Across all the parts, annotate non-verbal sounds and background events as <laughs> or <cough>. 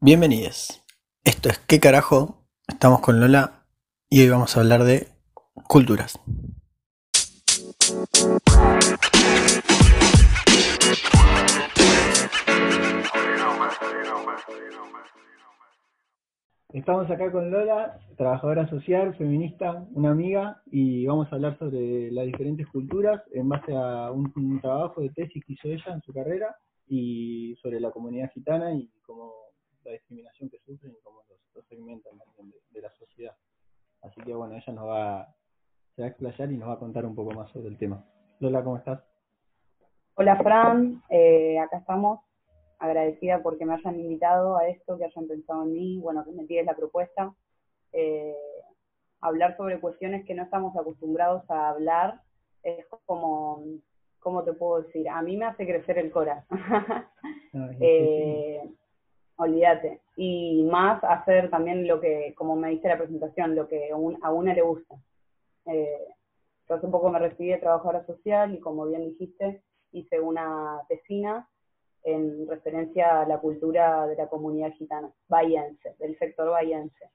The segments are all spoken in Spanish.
Bienvenidos. Esto es ¿Qué carajo? Estamos con Lola y hoy vamos a hablar de culturas. Estamos acá con Lola, trabajadora social, feminista, una amiga, y vamos a hablar sobre las diferentes culturas en base a un, trabajo de tesis que hizo ella en su carrera y sobre la comunidad gitana y cómo la discriminación que sufren y cómo los, los segmentan también de, de la sociedad. Así que bueno, ella nos va, se va a explayar y nos va a contar un poco más sobre el tema. Lola, ¿cómo estás? Hola Fran, eh, acá estamos, agradecida porque me hayan invitado a esto, que hayan pensado en mí, bueno, que me tires la propuesta. Eh, hablar sobre cuestiones que no estamos acostumbrados a hablar es como, ¿cómo te puedo decir? A mí me hace crecer el cora. No, es <laughs> eh, olvídate. Y más hacer también lo que, como me dice la presentación, lo que un- a una le gusta. Eh, yo hace poco me recibí de trabajadora social y como bien dijiste, hice una tesina en referencia a la cultura de la comunidad gitana, bahiense, del sector bahiense.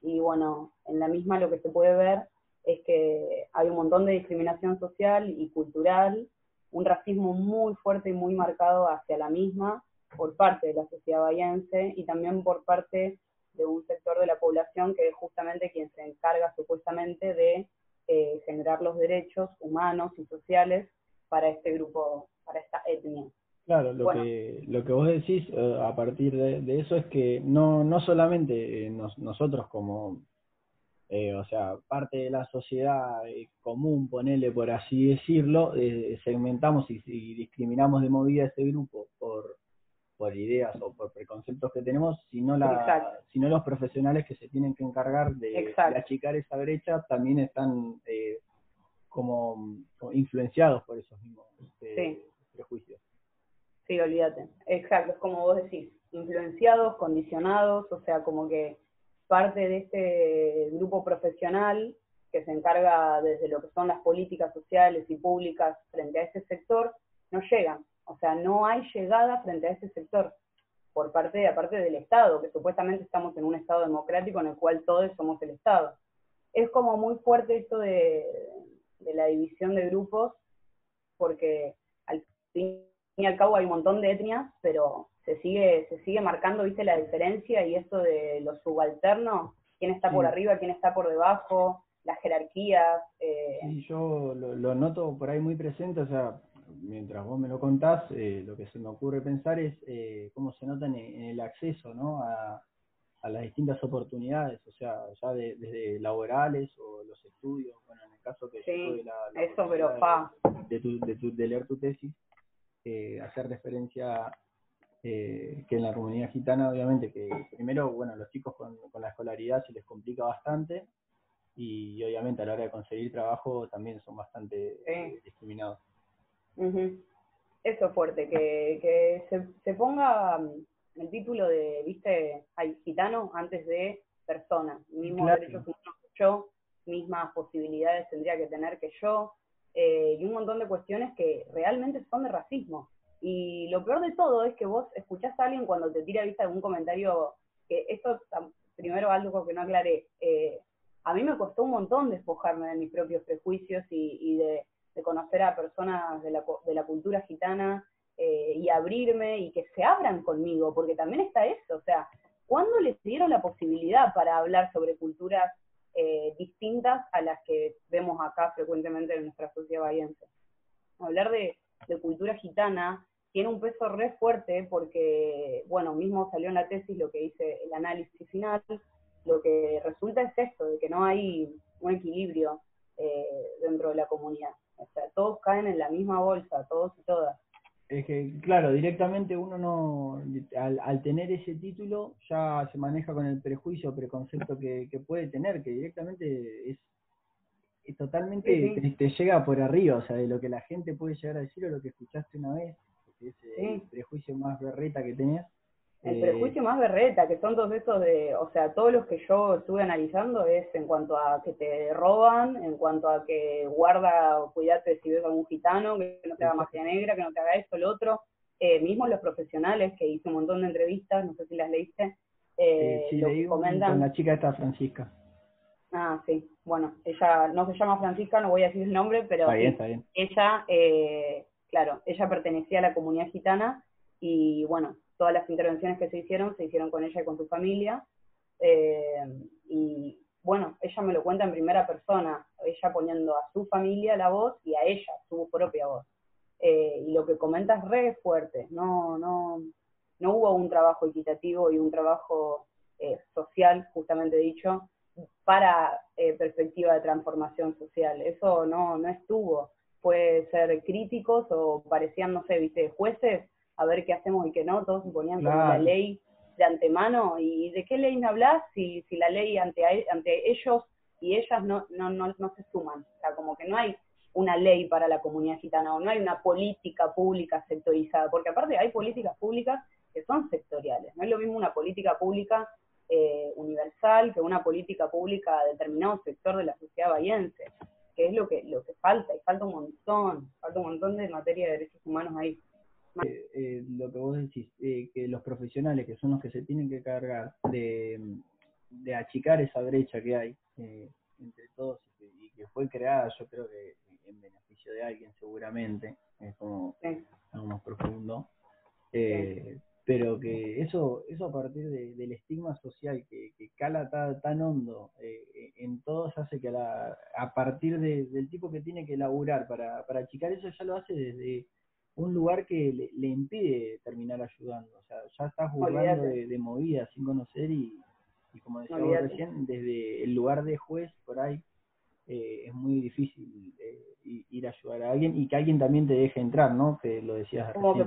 Y bueno, en la misma lo que se puede ver es que hay un montón de discriminación social y cultural, un racismo muy fuerte y muy marcado hacia la misma por parte de la sociedad bahiense y también por parte de un sector de la población que es justamente quien se encarga supuestamente de eh, generar los derechos humanos y sociales para este grupo, para esta etnia. Claro, lo, Bueno. que, lo que vos decís eh, a partir de, de eso es que no, no solamente eh, nos- nosotros como, eh, o sea, parte de la sociedad eh, común, ponele por así decirlo, eh, segmentamos y, y discriminamos de movida a ese grupo por, por ideas o por preconceptos que tenemos, sino, la, sino los profesionales que se tienen que encargar de, achicar esa brecha también están eh, como, como influenciados por esos mismos Sí. prejuicios. Sí, olvídate. Exacto, es como vos decís, influenciados, condicionados, o sea, como que parte de este grupo profesional que se encarga desde lo que son las políticas sociales y públicas frente a ese sector, no llegan. O sea, no hay llegada frente a ese sector por parte, aparte del Estado, que supuestamente estamos en un Estado democrático en el cual todos somos el Estado. Es como muy fuerte esto de, de la división de grupos, porque al fin y al cabo hay un montón de etnias, pero se sigue, se sigue marcando, viste, la diferencia y esto de los subalternos, quién está por arriba, quién está por debajo, las jerarquías, eh, Sí, yo lo, lo noto por ahí muy presente, o sea, mientras vos me lo contás, eh, lo que se me ocurre pensar es eh, cómo se nota en, el acceso, ¿no? A, a las distintas oportunidades, o sea, ya de- desde laborales o los estudios, bueno, en el caso que yo tuve la, la eso, pero de, tu- de tu- de leer tu tesis, eh, hacer referencia eh, que en la comunidad gitana, obviamente, que primero, bueno, los chicos con, con la escolaridad se les complica bastante y obviamente a la hora de conseguir trabajo también son bastante Sí. eh, Ujú. Eso es fuerte, que, que se, se ponga mm, el título de, viste, hay gitano antes de persona, mismos Claro. derechos humanos que yo, mismas posibilidades tendría que tener que yo, eh, y un montón de cuestiones que realmente son de racismo. Y lo peor de todo es que vos escuchás a alguien cuando te tira vista algún comentario, que esto, primero algo que no aclaré, eh, a mí me costó un montón despojarme de mis propios prejuicios y, y de, de conocer a personas de la, de la cultura gitana eh, y abrirme y que se abran conmigo, porque también está eso, o sea, ¿cuándo les dieron la posibilidad para hablar sobre culturas eh, distintas a las que vemos acá frecuentemente en nuestra sociedad bahiense? Hablar de, de cultura gitana tiene un peso re fuerte porque, bueno, mismo salió en la tesis lo que dice el análisis final, lo que resulta es esto, de que no hay un equilibrio eh, dentro de la comunidad. O sea, todos caen en la misma bolsa, todos y todas. Es que, claro, directamente uno no, al, al tener ese título, ya se maneja con el prejuicio o preconcepto que, que puede tener, que directamente es, es totalmente, Sí, sí. Te, te llega por arriba, o sea, de lo que la gente puede llegar a decir o lo que escuchaste una vez, que es el Sí. prejuicio más berreta que tenés. El Eh, prejuicio más berreta, que son todos esos de, o sea, todos los que yo estuve analizando es en cuanto a que te roban, en cuanto a que guarda, cuídate si ves a algún gitano, que no te haga magia negra, que no te haga esto, lo otro. eh, mismo los profesionales, que hice un montón de entrevistas, no sé si las leíste, eh, sí, leí comentan... con la chica esta Francisca. Ah, sí. Bueno, ella no se llama Francisca, no voy a decir el nombre, pero ella, eh, claro, ella pertenecía a la comunidad gitana y bueno, todas las intervenciones que se hicieron se hicieron con ella y con su familia. Eh, y bueno, ella me lo cuenta en primera persona, ella poniendo a su familia la voz y a ella su propia voz. Eh, y lo que comenta es re fuerte, no, no, no hubo un trabajo equitativo y un trabajo social, justamente dicho, para eh, perspectiva de transformación social. Eso no, no estuvo. Puede ser críticos o parecían, no sé, viste, jueces, a ver qué hacemos y qué no, todos se ponían como la ley de antemano. ¿Y de qué ley me hablas si, si la ley ante, ante ellos y ellas no, no, no, no se suman? O sea, como que no hay una ley para la comunidad gitana o no hay una política pública sectorizada, porque aparte hay políticas públicas que son sectoriales. No es lo mismo una política pública eh, universal que una política pública a determinado sector de la sociedad bahiense, que es lo que, lo que falta, y falta un montón, falta un montón de materia de derechos humanos ahí. Eh, eh, lo que vos decís, que los profesionales, que son los que se tienen que cargar de, de achicar esa brecha que hay entre todos y que, fue creada, yo creo que en beneficio de alguien seguramente, es como algo más profundo, eh, pero que eso eso a partir del estigma social que, cala tan, hondo eh, en todos hace que a, a partir del tipo que tiene que laburar para, para achicar eso ya lo hace desde un lugar que le, impide terminar ayudando, o sea, ya está jugando de, movida sin conocer y, como decía recién, desde el lugar de juez por ahí eh, es muy difícil eh, ir a ayudar a alguien y que alguien también te deje entrar, ¿no? Que lo decías recién.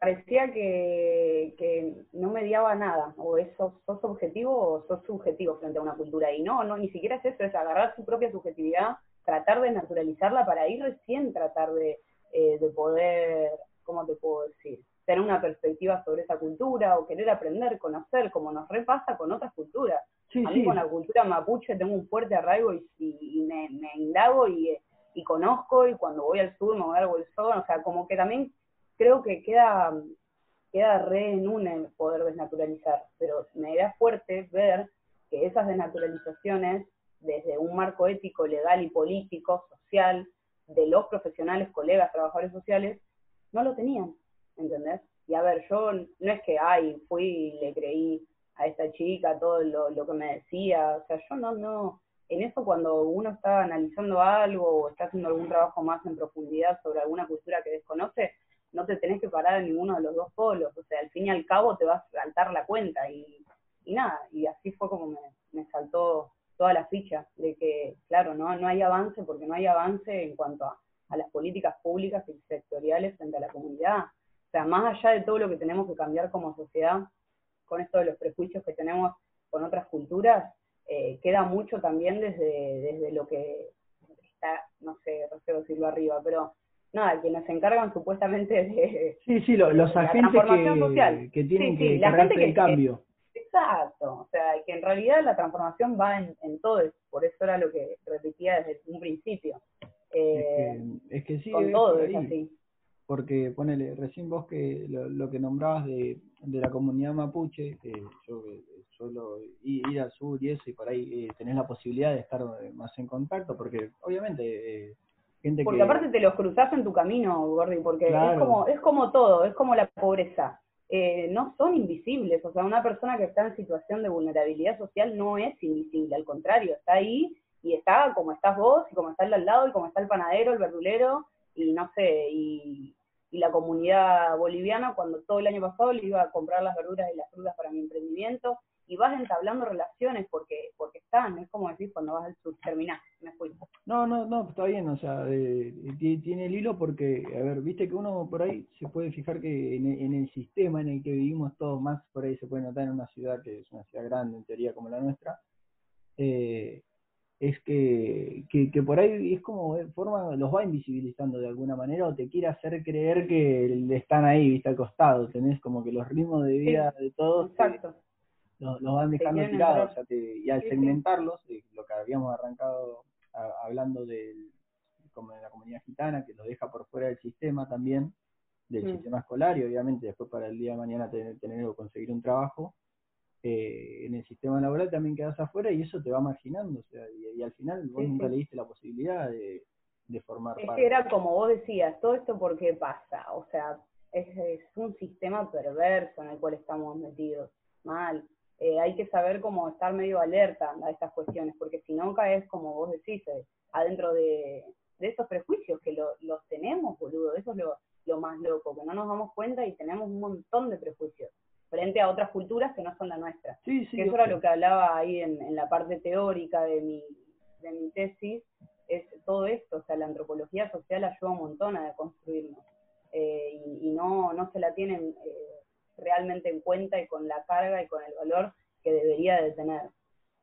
parecía que, que no mediaba nada, o eso sos objetivo o sos subjetivo frente a una cultura, y no, no, ni siquiera es eso, es agarrar su propia subjetividad, tratar de naturalizarla para ir recién tratar de, eh, de poder, ¿cómo te puedo decir? tener una perspectiva sobre esa cultura o querer aprender, conocer, como nos repasa con otras culturas. a mí con la cultura mapuche tengo un fuerte arraigo y, y, me, me, indago y, y, conozco y cuando voy al sur me voy al Bolsón, o sea, como que también creo que queda, queda re en un poder desnaturalizar, pero me da fuerte ver que esas desnaturalizaciones, desde un marco ético, legal y político, social, de los profesionales, colegas, trabajadores sociales, no lo tenían, ¿entendés? Y a ver, yo no es que, ay, fui y le creí a esta chica todo lo, que me decía, o sea, yo no, no, en eso cuando uno está analizando algo o está haciendo algún trabajo más en profundidad sobre alguna cultura que desconoce, no te tenés que parar en ninguno de los dos polos, o sea, al fin y al cabo te vas a saltar la cuenta y, y nada, y así fue como me saltó toda la ficha de que, claro, no, no hay avance porque no hay avance en cuanto a, a las políticas públicas y sectoriales frente a la comunidad. O sea, más allá de todo lo que tenemos que cambiar como sociedad, con esto de los prejuicios que tenemos con otras culturas, eh, queda mucho también desde, desde lo que está, no sé, no sé decirlo arriba, pero nada, quienes se encargan supuestamente de, sí, sí, los agentes que, que tienen que la el cambio. Exacto, o sea, que en realidad la transformación va en, en todo por eso era lo que repetía desde un principio. Eh, es, que, sí, con todo es así. Porque ponele, recién vos que lo, que nombrabas de, de la comunidad mapuche, que yo suelo ir al sur y eso, y por ahí eh, tenés la posibilidad de estar más en contacto, porque obviamente... Eh, porque aparte te los cruzas en tu camino, Gordy, porque es como es como todo, es como la pobreza. Eh, no son invisibles, o sea, una persona que está en situación de vulnerabilidad social no es invisible, al contrario, está ahí y está como estás vos y como está el al lado y como está el panadero, el verdulero y no sé, y, y la comunidad boliviana cuando todo el año pasado le iba a comprar las verduras y las frutas para mi emprendimiento y vas entablando relaciones porque porque están, es como decir cuando vas al sur, terminás, me fui. No, no, no, está bien, o sea, eh, tiene el hilo porque, a ver, viste que uno por ahí se puede fijar que en, el sistema en el que vivimos todos más, por ahí se puede notar en una ciudad que es una ciudad grande en teoría como la nuestra, eh, es que, que, que, por ahí es como eh, forma, los va invisibilizando de alguna manera o te quiere hacer creer que están ahí, viste, al costado, tenés como que los ritmos de vida de todos Exacto los, van dejando tirados. y al segmentarlos, eh, lo que habíamos arrancado hablando del, como de la comunidad gitana, que lo deja por fuera del sistema también, del Mm. sistema escolar y obviamente después para el día de mañana tener, tener o conseguir un trabajo, eh, en el sistema laboral también quedas afuera y eso te va marginando, o sea, y, y al final vos nunca le diste la posibilidad de, de formar Es parte. que era como vos decías, todo esto por qué pasa, o sea, es, es un sistema perverso en el cual estamos metidos, mal. Eh, hay que saber cómo estar medio alerta a estas cuestiones, porque si no caes, como vos decís, eh, adentro de, de esos prejuicios que lo- los tenemos, boludo, eso es lo, lo más loco, que no nos damos cuenta y tenemos un montón de prejuicios frente a otras culturas que no son la nuestra. Sí, sí, que eso era lo que hablaba ahí en, en la parte teórica de mi, de mi tesis, es todo esto, o sea, la antropología social ayuda un montón a deconstruirnos, eh, y, y no, no se la tienen eh, realmente en cuenta y con la carga y con el valor que debería de tener.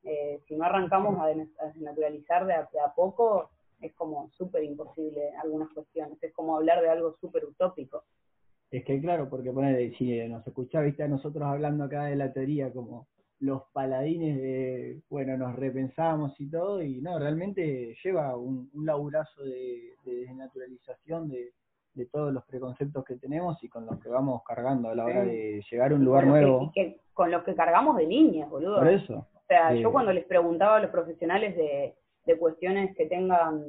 Eh, si no arrancamos a, des- a desnaturalizar de a, a poco, es como súper imposible algunas cuestiones, es como hablar de algo súper utópico. Es que claro, porque ponele, si nos escuchás, viste, a nosotros hablando acá de la teoría como los paladines de, bueno, nos repensamos y todo, y no, realmente lleva un, un laburazo de desnaturalización de, de todos los preconceptos que tenemos y con los que vamos cargando a la hora de llegar a un lugar Con que- nuevo. y que- con los que cargamos de niñas, boludo. Por eso. O sea, Eh, yo cuando les preguntaba a los profesionales de, de cuestiones que tengan,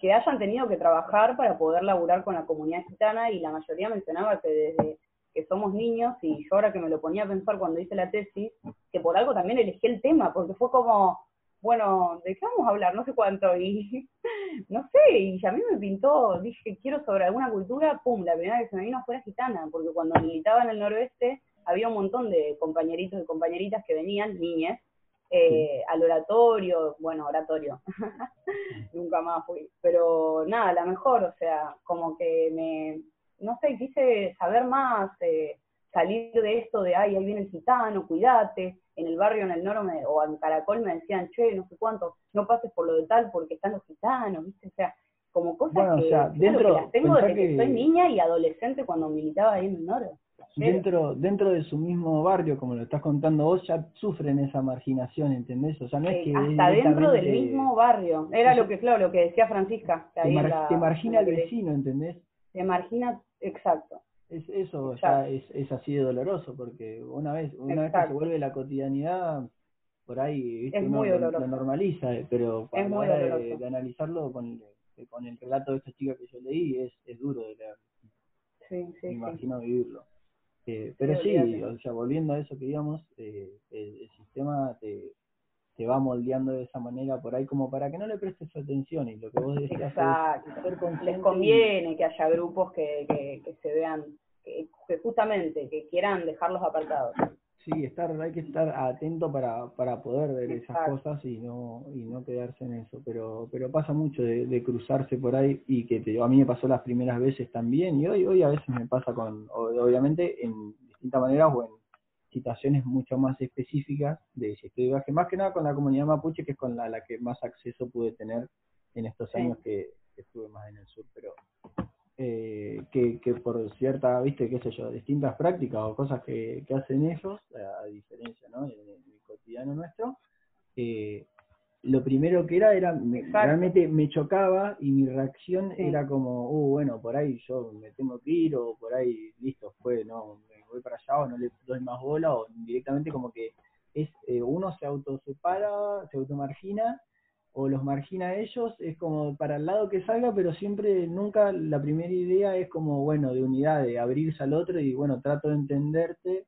que hayan tenido que trabajar para poder laburar con la comunidad gitana, y la mayoría mencionaba que desde que somos niños, y yo ahora que me lo ponía a pensar cuando hice la tesis, que por algo también elegí el tema, porque fue como, bueno, ¿de qué vamos a hablar? No sé cuánto, y <laughs> no sé, y a mí me pintó, dije, quiero sobre alguna cultura, pum, la primera que se me vino fue la gitana, porque cuando militaba en el noroeste, había un montón de compañeritos y compañeritas que venían, niñas, eh, al oratorio, bueno, oratorio, <laughs> nunca más fui, pero nada, la mejor, o sea, como que me, no sé, quise saber más, eh, salir de esto de, ay, ahí viene el gitano, cuídate, en el barrio, en el noro, me- o en Caracol me decían, che, no sé cuánto, no pases por lo de tal porque están los gitanos, ¿viste? O sea, como cosas Bueno, o que, sea, claro, dentro- que las tengo pensá desde que... que- soy niña y adolescente cuando militaba ahí en el noro. Pero- Dentro, dentro de su mismo barrio, como lo estás contando vos, ya sufren esa marginación, ¿entendés? O sea, no es que hasta dentro del mismo barrio. Era lo que, claro, lo que decía Francisca. que te, mar- la- te margina el vecino, ¿entendés? Te margina, exacto. Es, eso ya es, es así de doloroso, porque una vez una vez que se vuelve la cotidianidad, por ahí ¿viste? Es uno muy lo, normaliza, eh, pero a Es la muy hora de, analizarlo con, el- con el relato de esta chica que yo leí, es, es duro de leer, Sí, me sí. imagino vivirlo. Eh, pero Sí, o sea, volviendo a eso que digamos, eh, el, el sistema te, te va moldeando de esa manera por ahí como para que no le prestes atención y lo que vos decías es Exacto. ser consciente Les y- conviene que haya grupos que, que, que se vean, que, que justamente, que quieran dejarlos apartados. Sí, estar, hay que estar atento para, para poder ver esas Exacto. cosas y no, y no quedarse en eso. Pero, pero pasa mucho de, de cruzarse por ahí y que te- a mí me pasó las primeras veces también y hoy, hoy a veces me pasa con, obviamente en distintas maneras o en situaciones mucho más específicas de si estoy de viaje, más que nada con la comunidad mapuche que es con la, la que más acceso pude tener en estos Sí. años que, que estuve más en el sur, pero eh, que, que por cierta, viste, qué sé yo, distintas prácticas o cosas que, que hacen ellos, a, a diferencia, ¿no? En, en el cotidiano nuestro, eh, lo primero que era, era me- realmente me chocaba y mi reacción Sí. era como, uh, bueno, por ahí yo me tengo que ir o por ahí, listo, fue, no, me voy para allá o no le doy más bola o directamente como que es eh, uno se autosepara, se automargina o los margina a ellos, es como para el lado que salga, pero siempre, nunca la primera idea es como, bueno, de unidad, de abrirse al otro y bueno, trato de entenderte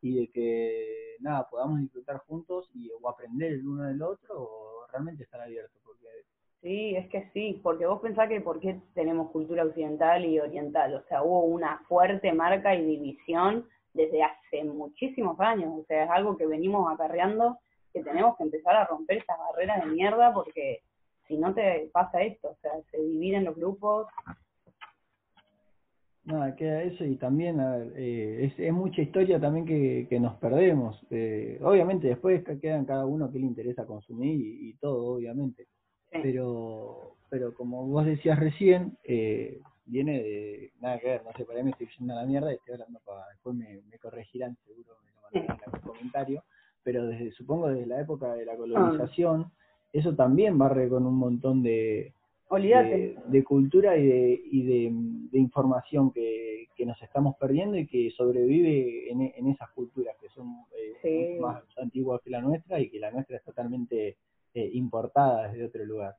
y de que, nada, podamos disfrutar juntos y o aprender el uno del otro o realmente estar abiertos, porque Sí, es que sí, porque vos pensás que por qué tenemos cultura occidental y oriental, o sea, hubo una fuerte marca y división desde hace muchísimos años, o sea, es algo que venimos acarreando, que tenemos que empezar a romper estas barreras de mierda porque si no te pasa esto, o sea, se dividen los grupos, Nada, queda eso y también, a ver, eh, es, mucha historia también que, nos perdemos. Eh, obviamente después que quedan cada uno que le interesa consumir y todo, obviamente. Sí, Pero, pero como vos decías recién, eh, viene de nada que ver, no sé, por ahí me estoy yendo a la mierda y estoy hablando para, después me, me corregirán, seguro me lo mandarán en algún comentario, pero desde, supongo desde la época de la colonización, eso también barre con un montón de, de cultura y de, y de, de información que, que nos estamos perdiendo y que sobrevive en, en esas culturas que son eh, más antiguas que la nuestra y que la nuestra es totalmente eh, importada desde otro lugar.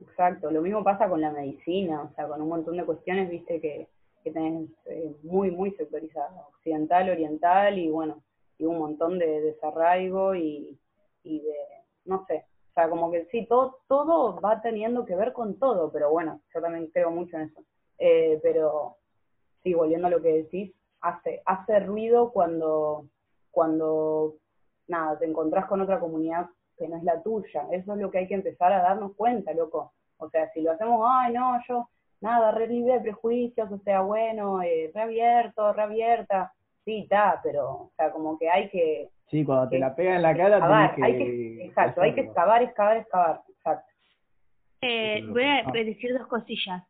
Exacto, lo mismo pasa con la medicina, o sea, con un montón de cuestiones, viste, que, que tenés eh, muy, muy sectorizado, occidental, oriental y bueno, y un montón de desarraigo y, y de, no sé, o sea, como que sí, todo, todo va teniendo que ver con todo, pero bueno, yo también creo mucho en eso. Eh, pero sí, volviendo a lo que decís, hace, hace ruido cuando, cuando, nada, te encontrás con otra comunidad que no es la tuya. Eso es lo que hay que empezar a darnos cuenta, loco. O sea, si lo hacemos, ay, no, yo, nada, re libre de prejuicios, o sea, bueno, eh, reabierto, reabierta, sí, está, pero, o sea, como que hay que... Sí, cuando te la pega en la cara, que, hay que... Exacto, hay que excavar, excavar, excavar, exacto. Eh, voy a ah. decir dos cosillas.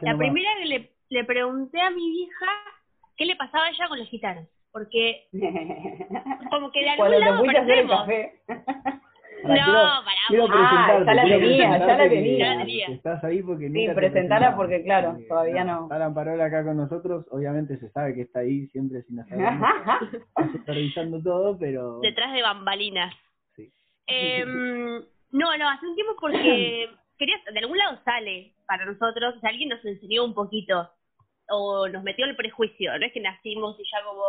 la primera que le, le pregunté a mi hija qué le pasaba a ella con los gitanos, porque <laughs> como que de algún lado No, quiero, para ah, ya la tenía, ya la tenía. Estás ahí porque Sí, presentala porque, claro, todavía no. Está la parola acá con nosotros, obviamente se sabe que está ahí siempre sin hacer nada. supervisando todo, pero... Detrás de bambalinas. Sí. Eh, no, no, hace un tiempo porque <clears throat> quería, de algún lado sale para nosotros, o alguien nos enseñó un poquito o nos metió el prejuicio, no es que nacimos y ya como,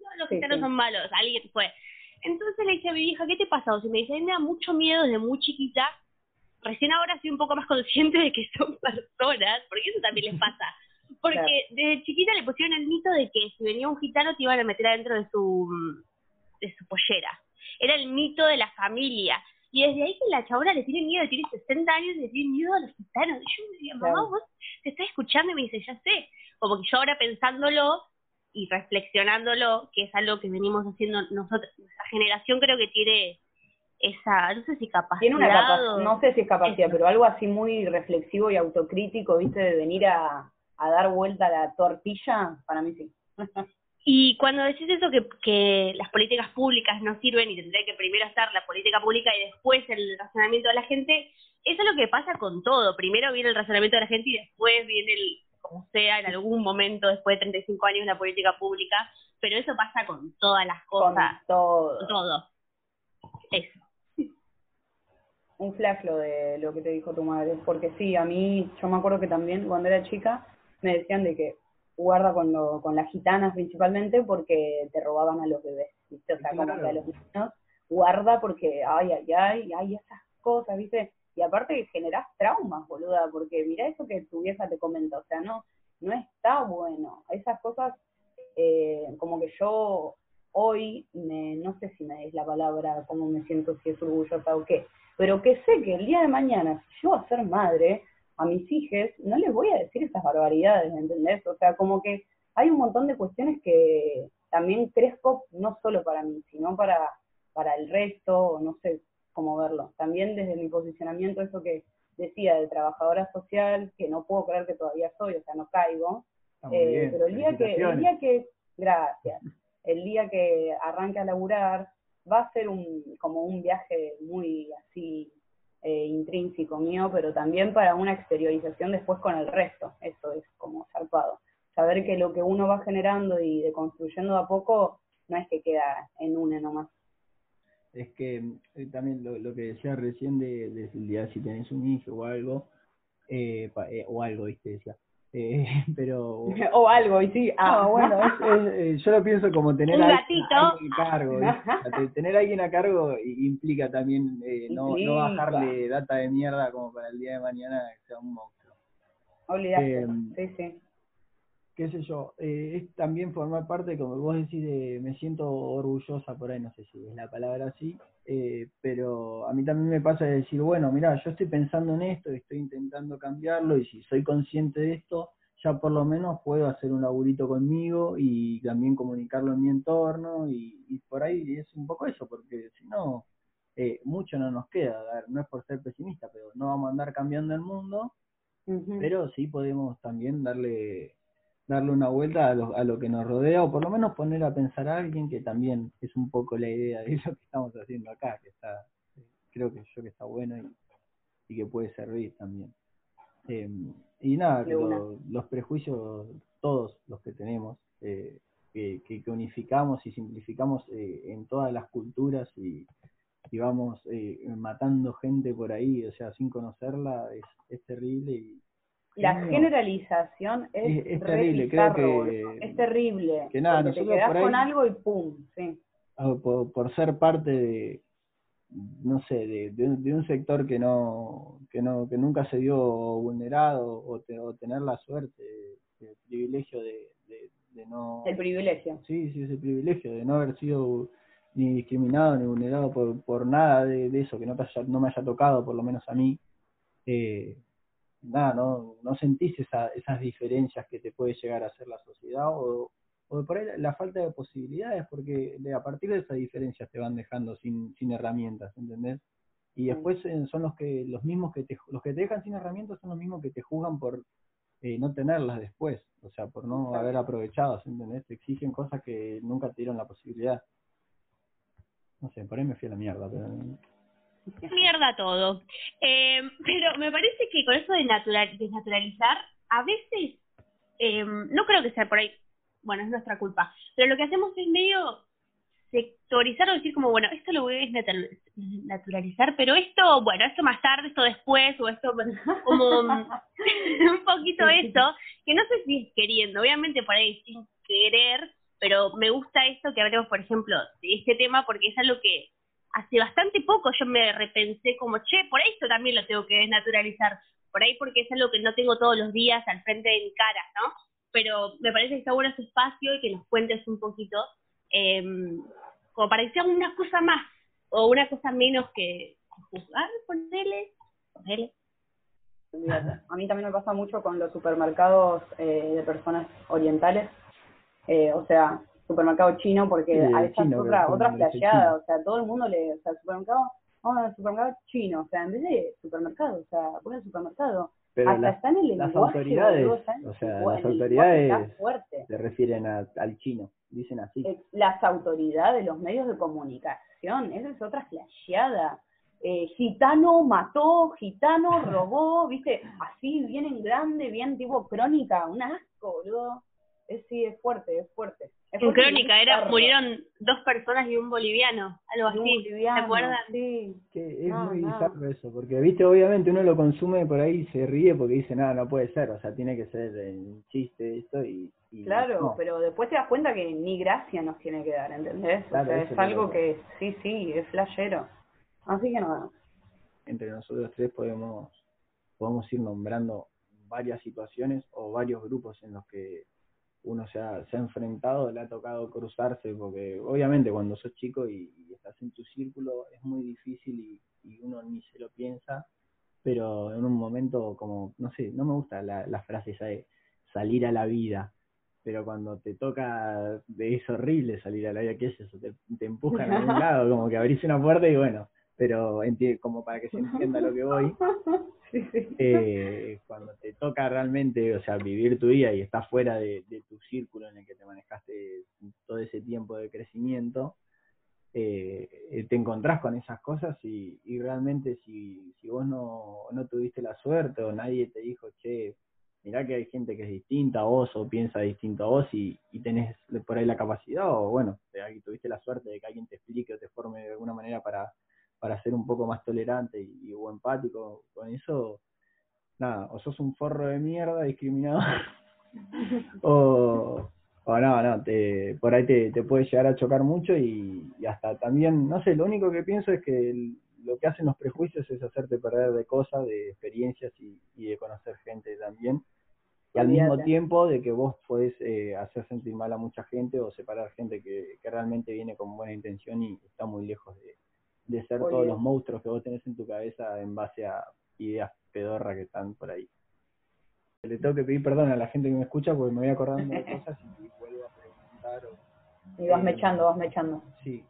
no, los cristianos son malos, alguien fue. Entonces le dije a mi hija, ¿qué te pasa? O sea, me dice, a mí me da mucho miedo desde muy chiquita. Recién ahora soy un poco más consciente de que son <laughs> personas, porque eso también les pasa. <laughs> Porque desde chiquita le pusieron el mito de que si venía un gitano te iban a meter adentro de su, de su pollera. Era el mito de la familia. Y desde ahí que la chabona le tiene miedo, tiene 60 años y le tiene miedo a los gitanos. Y yo me decía, mamá, vos te estás escuchando y me dice, ya sé. Como que yo ahora pensándolo, y reflexionándolo, que es algo que venimos haciendo nosotros, nuestra generación creo que tiene esa, no sé si capacidad. Tiene una capacidad, no sé si es capacidad, pero algo así muy reflexivo y autocrítico, viste, de venir a, a dar vuelta a la tortilla, para mí sí. <laughs> Y cuando decís eso, que, que las políticas públicas no sirven y tendría que primero estar la política pública y después el razonamiento de la gente, eso es lo que pasa con todo. Primero viene el razonamiento de la gente y después viene el, como sea, en algún momento después de 35 años la política pública, pero eso pasa con todas las cosas. Con todo. todo. Eso. <laughs> Un flash lo de lo que te dijo tu madre, porque sí, a mí, yo me acuerdo que también cuando era chica me decían de que guarda con, lo, con las gitanas principalmente porque te robaban a los bebés, ¿viste? O sea, como que a los niños, guarda porque, ay, ay, ay, ay, esas cosas, ¿viste? Y aparte generás traumas, boluda, porque mira eso que tu vieja te comenta, o sea, no, no está bueno. Esas cosas, eh, como que yo hoy, me, no sé si me es la palabra, cómo me siento, si es orgullosa o qué, pero que sé que el día de mañana, si yo a ser madre, a mis hijos, no les voy a decir esas barbaridades, ¿entendés? O sea, como que hay un montón de cuestiones que también crezco no solo para mí, sino para, para el resto, no sé, cómo verlo. También desde mi posicionamiento, eso que decía de trabajadora social, que no puedo creer que todavía soy, o sea, no caigo. Eh, pero el día que, el día que, gracias, el día que arranque a laburar, va a ser un, como un viaje muy así eh, intrínseco mío, pero también para una exteriorización después con el resto. Eso es como zarpado. Saber que lo que uno va generando y deconstruyendo a poco no es que queda en una nomás es que eh, también lo, lo, que decía recién de, de, si tenés un hijo o algo, eh, eh, o algo, viste, decía. Eh, <laughs> pero <laughs> o algo y sí ah bueno yo lo pienso como tener a alguien a cargo <laughs> tener a alguien a cargo implica también no, no bajarle data de mierda como para el día de mañana que sea un monstruo. Olvidate. Sí sí qué sé yo, eh, es también formar parte, como vos decís, de, me siento orgullosa por ahí, no sé si es la palabra así, eh, pero a mí también me pasa de decir, bueno, mira, yo estoy pensando en esto, estoy intentando cambiarlo y si soy consciente de esto, ya por lo menos puedo hacer un laburito conmigo y también comunicarlo en mi entorno y, y por ahí es un poco eso, porque si no, eh, mucho no nos queda, a ver, no es por ser pesimista, pero no vamos a andar cambiando el mundo, pero sí podemos también darle darle una vuelta a lo, a lo que nos rodea o por lo menos poner a pensar a alguien que también es un poco la idea de <laughs> lo que estamos haciendo acá, que está, creo que yo que está bueno y, que puede servir también. Eh, y nada, los prejuicios todos los que tenemos, que, que, unificamos y simplificamos en todas las culturas y, y vamos matando gente por ahí, o sea, sin conocerla, es, es terrible y la generalización es, terrible, creo que es terrible. Que nada, te quedas con algo y pum, sí. Ah, por, ser parte de, no sé, de, de, un sector que no, que no, que nunca se dio vulnerado o, tener la suerte, el privilegio de, de, no. El privilegio. Sí, sí, ese privilegio de no haber sido ni discriminado ni vulnerado por, por nada de, eso que no, no me haya tocado, por lo menos a mí. Eh, nada, no, no sentís esa, esas diferencias que te puede llegar a hacer la sociedad o, o por ahí la falta de posibilidades, porque de, a partir de esas diferencias te van dejando sin, sin herramientas, ¿entendés? Y después eh, son los que los mismos que te, los que te dejan sin herramientas son los mismos que te juzgan por eh, no tenerlas después, o sea, por no haber aprovechado, ¿entendés? Te exigen cosas que nunca te dieron la posibilidad. No sé, por ahí me fui a la mierda, pero mierda todo. Eh, pero me parece que con eso de natural, desnaturalizar, a veces, eh, no creo que sea por ahí, bueno, es nuestra culpa, pero lo que hacemos es medio sectorizar o decir como, bueno, esto lo voy a naturalizar, pero esto, bueno, esto más tarde, esto después, o esto <laughs> como <laughs> un poquito esto, que no sé si es queriendo, obviamente por ahí sin querer, pero me gusta esto que hablemos, por ejemplo, de este tema porque es algo que hace bastante poco yo me repensé como, che, por esto también lo tengo que desnaturalizar, por ahí porque es algo que no tengo todos los días al frente de mi cara, ¿no? Pero me parece que está bueno ese espacio y que nos cuentes un poquito, eh, como para una cosa más o una cosa menos que juzgar, ponele, ponele. A mí también me pasa mucho con los supermercados eh, de personas orientales. Eh, o sea, supermercado chino porque a esa otra, otra flasheada, o sea, todo el mundo le, o sea, supermercado, vamos al supermercado chino, o sea, en vez de supermercado, o sea, voy al supermercado. Pero Hasta está en el lenguaje, las autoridades, o sea, las autoridades se refieren al chino, dicen así. Las autoridades, los medios de comunicación, esa es otra flasheada. Eh, gitano mató, gitano robó, viste, así bien en grande, bien tipo crónica, un asco, boludo. Es, sí, es fuerte, es fuerte. en Crónica, era murieron dos personas y un boliviano, algo así, ¿te acuerdas? Sí. Que es muy bizarro eso, porque, viste, obviamente uno lo consume por ahí y se ríe porque dice, nada, no puede ser, o sea, tiene que ser el chiste esto y... claro, pero después te das cuenta que ni gracia nos tiene que dar, ¿entendés? o sea, es algo que, sí, sí, es flashero. Así que nada. Entre nosotros tres podemos, podemos ir nombrando varias situaciones o varios grupos en los que uno se ha, se ha enfrentado, le ha tocado cruzarse, porque obviamente cuando sos chico y, estás en tu círculo es muy difícil y, uno ni se lo piensa, pero en un momento como, no sé, no me gusta la, la frase esa de salir a la vida, pero cuando te toca, es horrible salir a la vida, ¿qué es eso? Te, te empujan a algún lado, como que abrís una puerta y bueno, pero como para que se entienda lo que voy, <laughs> eh, cuando te toca realmente, o sea, vivir tu día y estás fuera de, tu círculo en el que te manejaste todo ese tiempo de crecimiento, eh, te encontrás con esas cosas y, realmente si, vos no, no tuviste la suerte o nadie te dijo, che, mirá que hay gente que es distinta a vos o piensa distinto a vos y, y tenés por ahí la capacidad o bueno, tuviste la suerte de que alguien te explique o te forme de alguna manera para para ser un poco más tolerante y, o empático con eso, nada, o sos un forro de mierda discriminado, <laughs> o, o no, no, te, por ahí te, te puede llegar a chocar mucho y, hasta también, no sé, lo único que pienso es que lo que hacen los prejuicios es hacerte perder de cosas, de experiencias y, de conocer gente también. Y al mismo tiempo de que vos podés eh, hacer sentir mal a mucha gente o separar gente que, que realmente viene con buena intención y está muy lejos de, de ser todos los monstruos que vos tenés en tu cabeza en base a ideas pedorras que están por ahí. Le tengo que pedir perdón a la gente que me escucha porque me voy acordando de <laughs> cosas y vuelvo a preguntar. y vas mechando, vas mechando. Sí.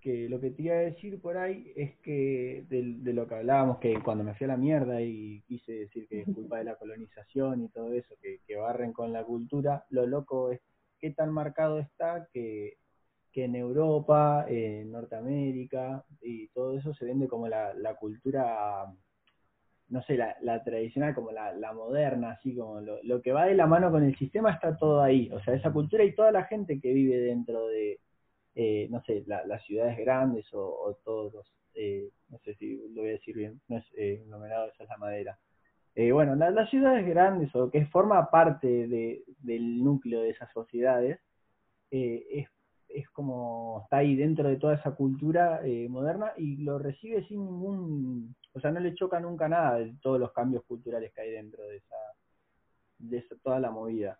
Que lo que te iba a decir por ahí es que de, lo que hablábamos, que cuando me fui a la mierda y quise decir que es culpa de la colonización y todo eso, que, que barren con la cultura, lo loco es qué tan marcado está que que en Europa, en Norteamérica y todo eso se vende como la, cultura no sé, la, tradicional como la, la moderna, así como lo, lo que va de la mano con el sistema está todo ahí. O sea, esa cultura y toda la gente que vive dentro de, eh, no sé, las ciudades grandes o, todos los, eh, no sé si lo voy a decir bien, no es eh, esa es la madera. Eh, bueno, las ciudades grandes o que forma parte de, del núcleo de esas sociedades, es, es como está ahí dentro de toda esa cultura moderna y lo recibe sin ningún, o sea, no le choca nunca nada de todos los cambios culturales que hay dentro de esa, de esa, toda la movida.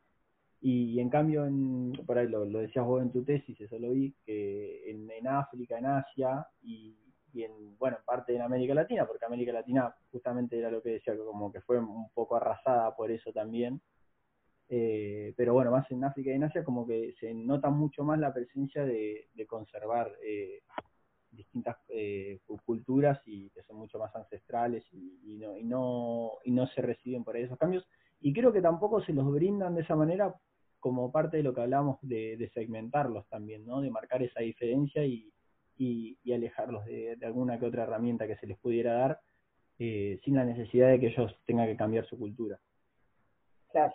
Y, en cambio, en, por ahí lo, decías vos en tu tesis, eso lo vi, que en, en África, en Asia y, en, bueno, parte en América Latina, porque América Latina justamente era lo que decía, como que fue un poco arrasada por eso también. Eh, pero bueno, más en África y en Asia como que se nota mucho más la presencia de, conservar eh, distintas eh, culturas y que son mucho más ancestrales y, no, y, no, y no se reciben por ahí esos cambios. Y creo que tampoco se los brindan de esa manera como parte de lo que hablamos de, segmentarlos también, ¿no? De marcar esa diferencia y, y, alejarlos de, alguna que otra herramienta que se les pudiera dar eh, sin la necesidad de que ellos tengan que cambiar su cultura. Claro.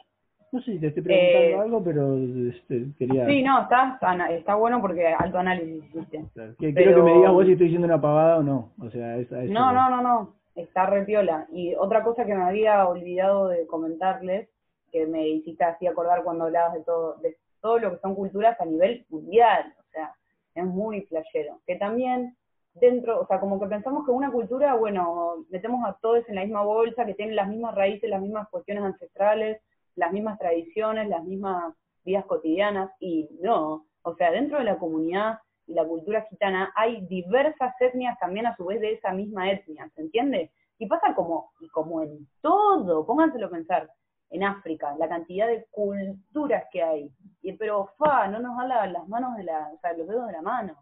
No sé si te estoy preguntando eh, algo, pero este, quería... Sí, no, está, está bueno porque alto análisis hiciste. Quiero que me digas vos si estoy diciendo una pavada o no. O sea, no, no, no, no, está repiola. Y otra cosa que me había olvidado de comentarles que me hiciste así acordar cuando hablabas de todo, de todo lo que son culturas a nivel mundial, o sea, es muy playero. Que también dentro, o sea, como que pensamos que una cultura, bueno, metemos a todos en la misma bolsa, que tienen las mismas raíces, las mismas cuestiones ancestrales, las mismas tradiciones, las mismas vidas cotidianas, y no, o sea, dentro de la comunidad y la cultura gitana hay diversas etnias también a su vez de esa misma etnia, ¿se entiende? Y pasa como, y como en todo, pónganselo a pensar, en África, la cantidad de culturas que hay. Y, pero fa, no nos da las manos de la, o sea, los dedos de la mano.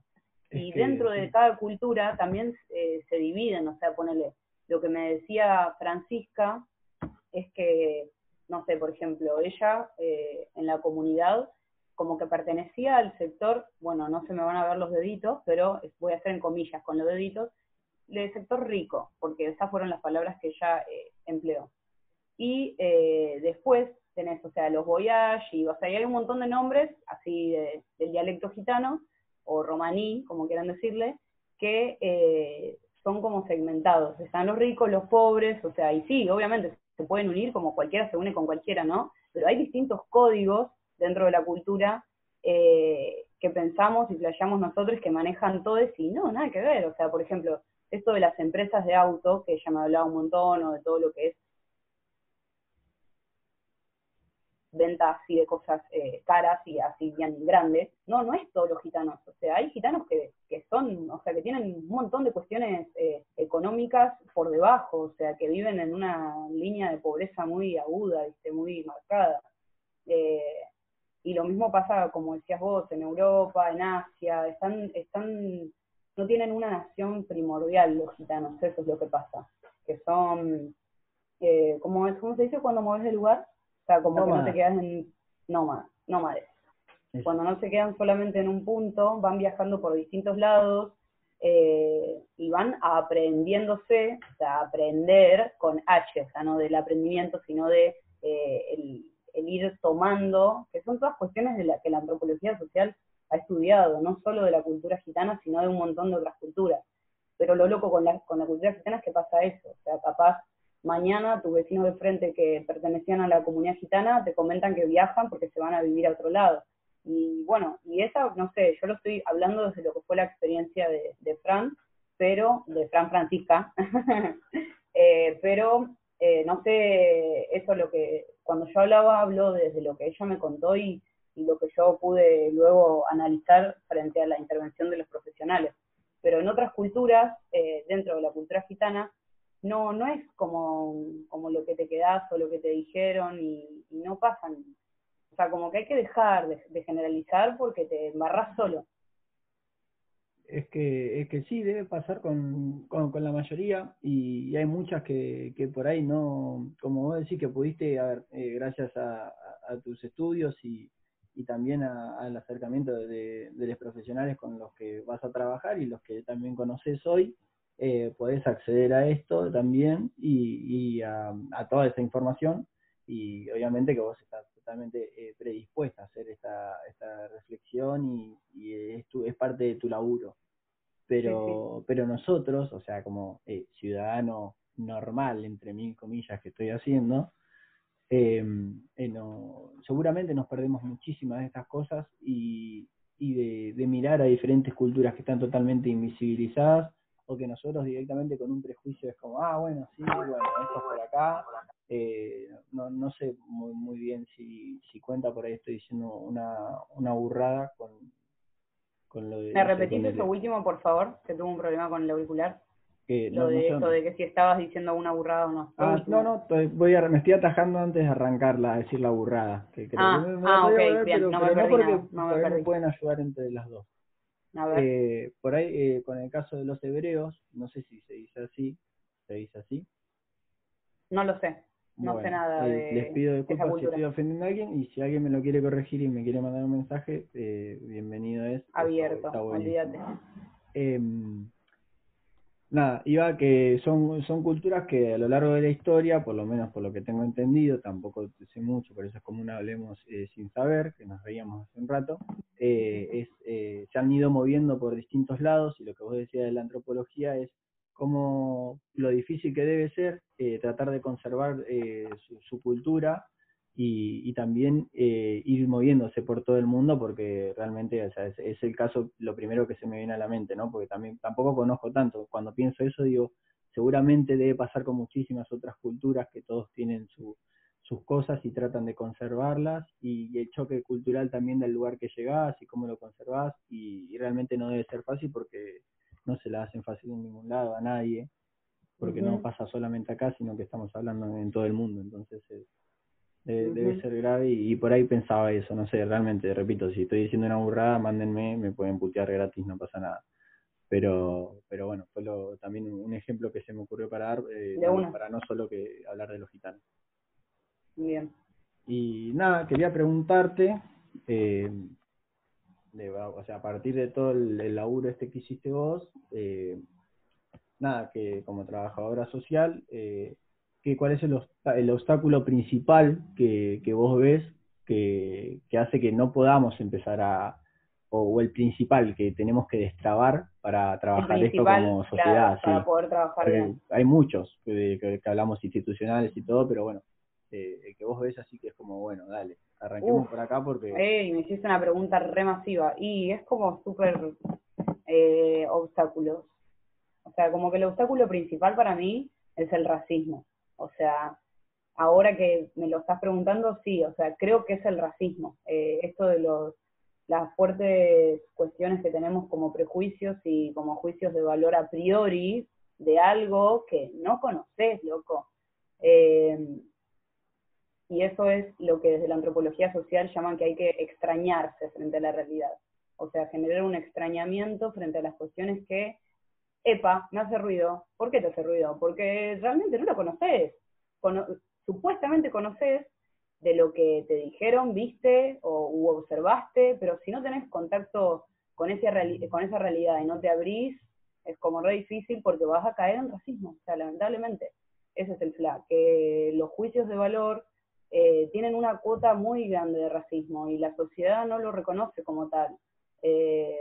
y dentro de cada cultura también eh, se dividen, o sea, ponele, lo que me decía Francisca es que, no sé, por ejemplo, ella eh, en la comunidad como que pertenecía al sector, bueno, no se me van a ver los deditos, pero voy a hacer en comillas con los deditos, del sector rico, porque esas fueron las palabras que ella eh, empleó. Y eh, después tenés, o sea, los voyage, y, o sea, hay un montón de nombres, así del dialecto gitano, o romaní, como quieran decirle, que eh, son como segmentados. Están los ricos, los pobres, o sea, y sí, obviamente se pueden unir como cualquiera se une con cualquiera, ¿no? Pero hay distintos códigos dentro de la cultura eh, que pensamos y playamos nosotros que manejan todo eso y no, nada que ver. O sea, por ejemplo, esto de las empresas de auto, que ella me hablaba un montón, o de todo lo que es ventas así de cosas eh, caras y así bien grandes. No, no es todos los gitanos. O sea, hay gitanos que, que son, o sea, que tienen un montón de cuestiones eh, económicas por debajo, o sea, que viven en una línea de pobreza muy aguda, ¿viste? muy marcada. Eh, y lo mismo pasa, como decías vos, en Europa, en Asia, están, están, no tienen una nación primordial los gitanos, eso es lo que pasa, que son, eh, ¿cómo, es, ¿cómo se dice cuando mueves de lugar? sea, como que no te quedas en nómades. nómades. Cuando no se quedan solamente en un punto, van viajando por distintos lados eh, y van aprendiéndose, o sea, aprender con H, o sea, no del aprendimiento, sino de eh, el, ir tomando, que son todas cuestiones de que la antropología social ha estudiado, no solo de la cultura gitana, sino de un montón de otras culturas. Pero lo loco con la, con la cultura gitana es que pasa eso, o sea, capaz mañana tus vecinos de frente que pertenecían a la comunidad gitana te comentan que viajan porque se van a vivir a otro lado. Y bueno, y esa, no sé, yo lo estoy hablando desde lo que fue la experiencia de, de Fran, pero, de Fran Francisca, <laughs> eh, pero eh, no sé, eso lo que, cuando yo hablaba, hablo desde lo que ella me contó y, y lo que yo pude luego analizar frente a la intervención de los profesionales. Pero en otras culturas, eh, dentro de la cultura gitana, no, no es como, como lo que te quedás o lo que te dijeron y, no pasan. O sea, como que hay que dejar de, generalizar porque te embarras solo. Es que, es que sí, debe pasar con, con, la mayoría y, hay muchas que, que por ahí no, como vos decís, que pudiste, a ver, eh, gracias a, tus estudios y, y también al acercamiento de, los profesionales con los que vas a trabajar y los que también conoces hoy, eh, podés acceder a esto también y, y a, toda esa información y obviamente que vos estás totalmente eh, predispuesta a hacer esta, esta reflexión y, es, es parte de tu laburo. Pero, pero nosotros, o sea, como eh, ciudadano normal, entre mil comillas, que estoy haciendo, eh, no, seguramente nos perdemos muchísimas de estas cosas y, y de, de, mirar a diferentes culturas que están totalmente invisibilizadas o que nosotros directamente con un prejuicio es como, ah, bueno, sí, bueno, esto es por acá. Eh, no, no sé muy, muy bien si, si cuenta por ahí, estoy diciendo una, una burrada con, con lo de... ¿Me repetís eso último, por favor? Que tuvo un problema con el auricular. lo de eso, de que si estabas diciendo una burrada o no. Ah, no, no, voy a, me estoy atajando antes de arrancarla, a decir la burrada. Que creo ah, que ah ok, bien, no me perdí no no me, perdí. pueden ayudar entre las dos. Eh, por ahí, eh, con el caso de los hebreos, no sé si se dice así, se dice así. No lo sé, no sé nada eh, de Les pido disculpas si estoy ofendiendo a alguien y si alguien me lo quiere corregir y me quiere mandar un mensaje, bienvenido es. Abierto, olvídate. Em, nada, iba que son, son culturas que a lo largo de la historia, por lo menos por lo que tengo entendido, tampoco sé mucho, por eso es como un hablemos eh, sin saber, que nos veíamos hace un rato, eh, es, eh, se han ido moviendo por distintos lados y lo que vos decías de la antropología es cómo lo difícil que debe ser tratar de conservar su, su cultura y, también eh, ir moviéndose por todo el mundo porque realmente o sea, es, el caso lo primero que se me viene a la mente, ¿no? Porque también tampoco conozco tanto. Cuando pienso eso digo, seguramente debe pasar con muchísimas otras culturas que todos tienen su, sus cosas y tratan de conservarlas y, el choque cultural también del lugar que llegás y cómo lo conservás y, realmente no debe ser fácil porque no se la hacen fácil en ningún lado a nadie porque no pasa solamente acá sino que estamos hablando en todo el mundo entonces es, debe ser grave y, por ahí pensaba eso, no sé, realmente, repito, si estoy diciendo una burrada, mándenme, me pueden putear gratis, no pasa nada. Pero, pero bueno, fue lo, también un ejemplo que se me ocurrió para dar, eh, para no solo que hablar de los gitanos. Bien. Y nada, quería preguntarte, eh, o sea, a partir de todo el, laburo este que hiciste vos, eh, nada, que como trabajadora social, eh, que, cuál es el, el obstáculo principal que, que vos ves que, que, hace que no podamos empezar a, o, el principal que tenemos que destrabar para trabajar esto como sociedad. Para poder trabajar bien. Hay muchos que, hablamos institucionales y todo, pero bueno, eh, que vos ves así que es como, bueno, dale, arranquemos por acá porque... Ey, me hiciste una pregunta re masiva y es como súper eh, obstáculos. O sea, como que el obstáculo principal para mí es el racismo. O sea, ahora que me lo estás preguntando, sí, o sea, creo que es el racismo. Eh, esto de los, las fuertes cuestiones que tenemos como prejuicios y como juicios de valor a priori de algo que no conoces, loco. Eh, y eso es lo que desde la antropología social llaman que hay que extrañarse frente a la realidad. O sea, generar un extrañamiento frente a las cuestiones que epa, me hace ruido. ¿Por qué te hace ruido? Porque realmente no lo conoces. supuestamente conoces de lo que te dijeron, viste o u observaste, pero si no tenés contacto con, con esa realidad y no te abrís, es como re difícil porque vas a caer en racismo, o sea, lamentablemente. Ese es el fla, que los juicios de valor eh, tienen una cuota muy grande de racismo y la sociedad no lo reconoce como tal. Eh,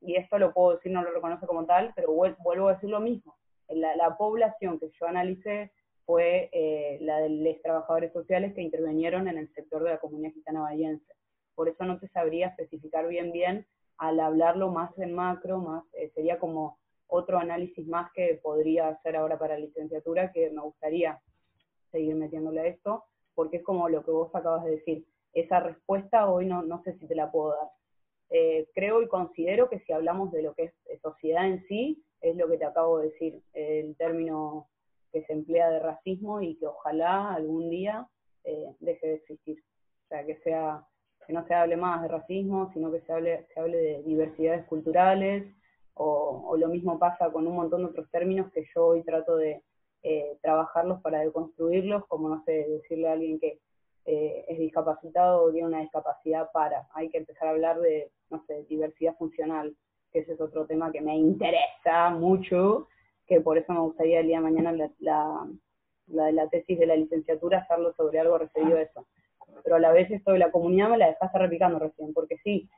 y esto lo puedo decir, no lo reconoce como tal, pero vuelvo a decir lo mismo. La, la población que yo analicé fue eh, la de los trabajadores sociales que intervinieron en el sector de la comunidad gitana bahiense. Por eso no te sabría especificar bien bien al hablarlo más en macro, más eh, sería como otro análisis más que podría hacer ahora para licenciatura, que me gustaría seguir metiéndole a esto, porque es como lo que vos acabas de decir. Esa respuesta hoy no, no sé si te la puedo dar. Eh, creo y considero que si hablamos de lo que es sociedad en sí, es lo que te acabo de decir, el término que se emplea de racismo y que ojalá algún día eh, deje de existir. O sea, que sea que no se hable más de racismo, sino que se hable, se hable de diversidades culturales, o, lo mismo pasa con un montón de otros términos que yo hoy trato de eh, trabajarlos para deconstruirlos, como no sé, decirle a alguien que eh, es discapacitado o tiene una discapacidad para. Hay que empezar a hablar de, no sé, diversidad funcional, que ese es otro tema que me interesa mucho que por eso me gustaría el día de mañana la, la, la tesis de la licenciatura hacerlo sobre algo referido a eso. Pero a la vez esto de la comunidad me la dejaste replicando recién, porque sí,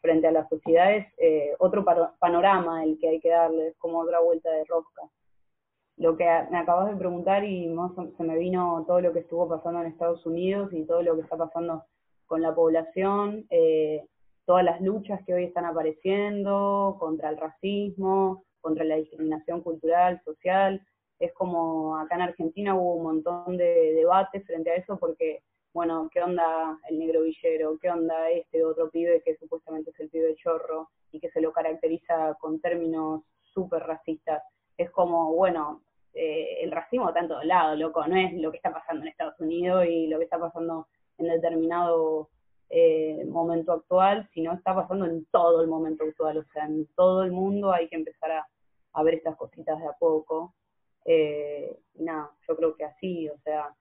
frente a la sociedad es eh, otro panorama el que hay que darle, es como otra vuelta de rosca. Lo que me acabas de preguntar y se me vino todo lo que estuvo pasando en Estados Unidos y todo lo que está pasando con la población, eh, todas las luchas que hoy están apareciendo contra el racismo, contra la discriminación cultural, social. Es como acá en Argentina hubo un montón de debates frente a eso porque, bueno, ¿qué onda el negro villero? ¿Qué onda este otro pibe que supuestamente es el pibe chorro y que se lo caracteriza con términos súper racistas? Es como, bueno, eh, el racismo está en todos lados, loco, no es lo que está pasando en Estados Unidos y lo que está pasando en determinado eh, momento actual, sino está pasando en todo el momento actual, o sea, en todo el mundo hay que empezar a, a ver estas cositas de a poco. Eh, nada, yo creo que así, o sea,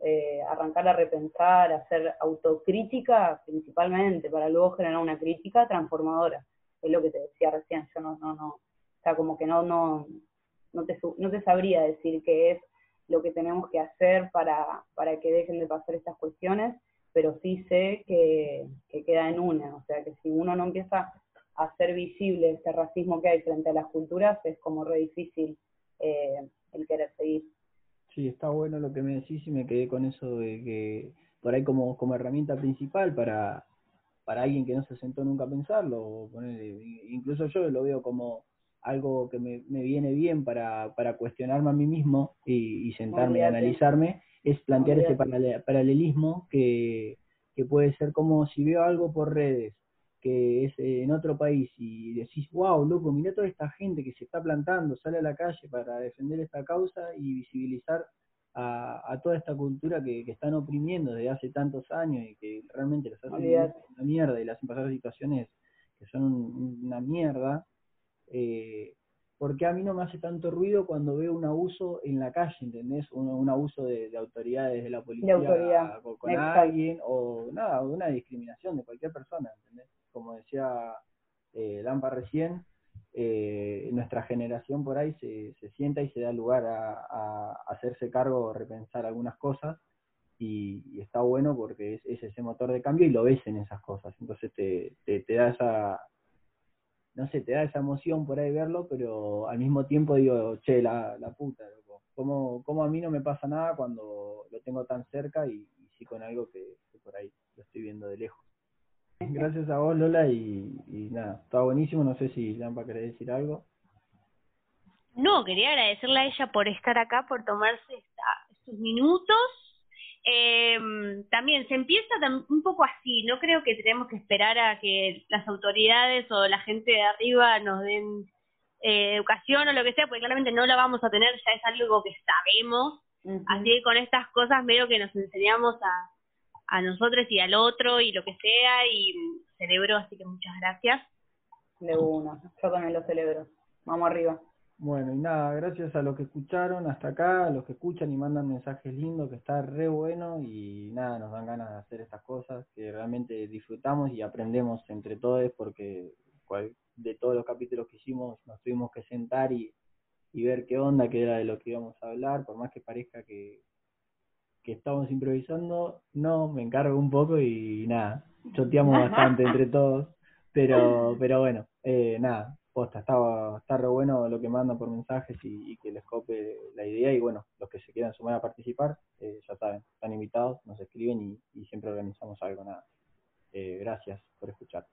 eh, arrancar a repensar, hacer autocrítica principalmente, para luego generar una crítica transformadora. Es lo que te decía recién, yo no, no, no, sea, como que no, no, no te, no te sabría decir qué es lo que tenemos que hacer para, para que dejen de pasar estas cuestiones, pero sí sé que, que queda en una, o sea, que si uno no empieza hacer visible este racismo que hay frente a las culturas es como re difícil eh, el querer seguir. Sí, está bueno lo que me decís y me quedé con eso de que por ahí como, como herramienta principal para, para alguien que no se sentó nunca a pensarlo, incluso yo lo veo como algo que me, me viene bien para, para cuestionarme a mí mismo y, sentarme y analizarme, es plantear ese paralelismo que, que puede ser como si veo algo por redes que es en otro país y decís, wow, loco, mira toda esta gente que se está plantando, sale a la calle para defender esta causa y visibilizar a, toda esta cultura que, que, están oprimiendo desde hace tantos años y que realmente les hacen una mierda y les hacen pasar situaciones que son una mierda, eh, porque a mí no me hace tanto ruido cuando veo un abuso en la calle, ¿entendés? Un, un abuso de, autoridades de la policía con, alguien o nada, una discriminación de cualquier persona, ¿entendés? como decía eh, Lampa recién, eh, nuestra generación por ahí se, se sienta y se da lugar a, hacerse cargo, repensar algunas cosas, y, está bueno porque es, ese motor de cambio y lo ves en esas cosas, entonces te, te, da esa, no sé, te da esa emoción por ahí verlo, pero al mismo tiempo digo, che, la, la puta, loco. ¿Cómo, a mí no me pasa nada cuando lo tengo tan cerca y, sí con algo que por ahí lo estoy viendo de lejos? Gracias a vos, Lola, y, nada, está buenísimo. No sé si Lampa querés decir algo. No, quería agradecerle a ella por estar acá, por tomarse estos minutos. Eh, también se empieza un poco así, no creo que tenemos que esperar a que las autoridades o la gente de arriba nos den eh, educación o lo que sea, porque claramente no la vamos a tener, ya es algo que sabemos. Así que con estas cosas medio que nos enseñamos a, a nosotros y al otro y lo que sea y celebro, así que muchas gracias. De uno, yo también lo celebro. Vamos arriba. Bueno, y nada, gracias a los que escucharon hasta acá, a los que escuchan y mandan mensajes lindos, que está re bueno y nada, nos dan ganas de hacer estas cosas que realmente disfrutamos y aprendemos entre todos porque de todos los capítulos que hicimos nos tuvimos que sentar y, y ver qué onda, qué era de lo que íbamos a hablar, por más que parezca que, que estamos improvisando, no, me encargo un poco y nada, choteamos bastante entre todos, pero, pero bueno, eh, nada, posta, está, está re bueno lo que mandan por mensajes y, que les cope la idea y bueno, los que se quieran sumar a participar, eh, ya saben, están invitados, nos escriben y, siempre organizamos algo, nada. Eh, gracias por escuchar.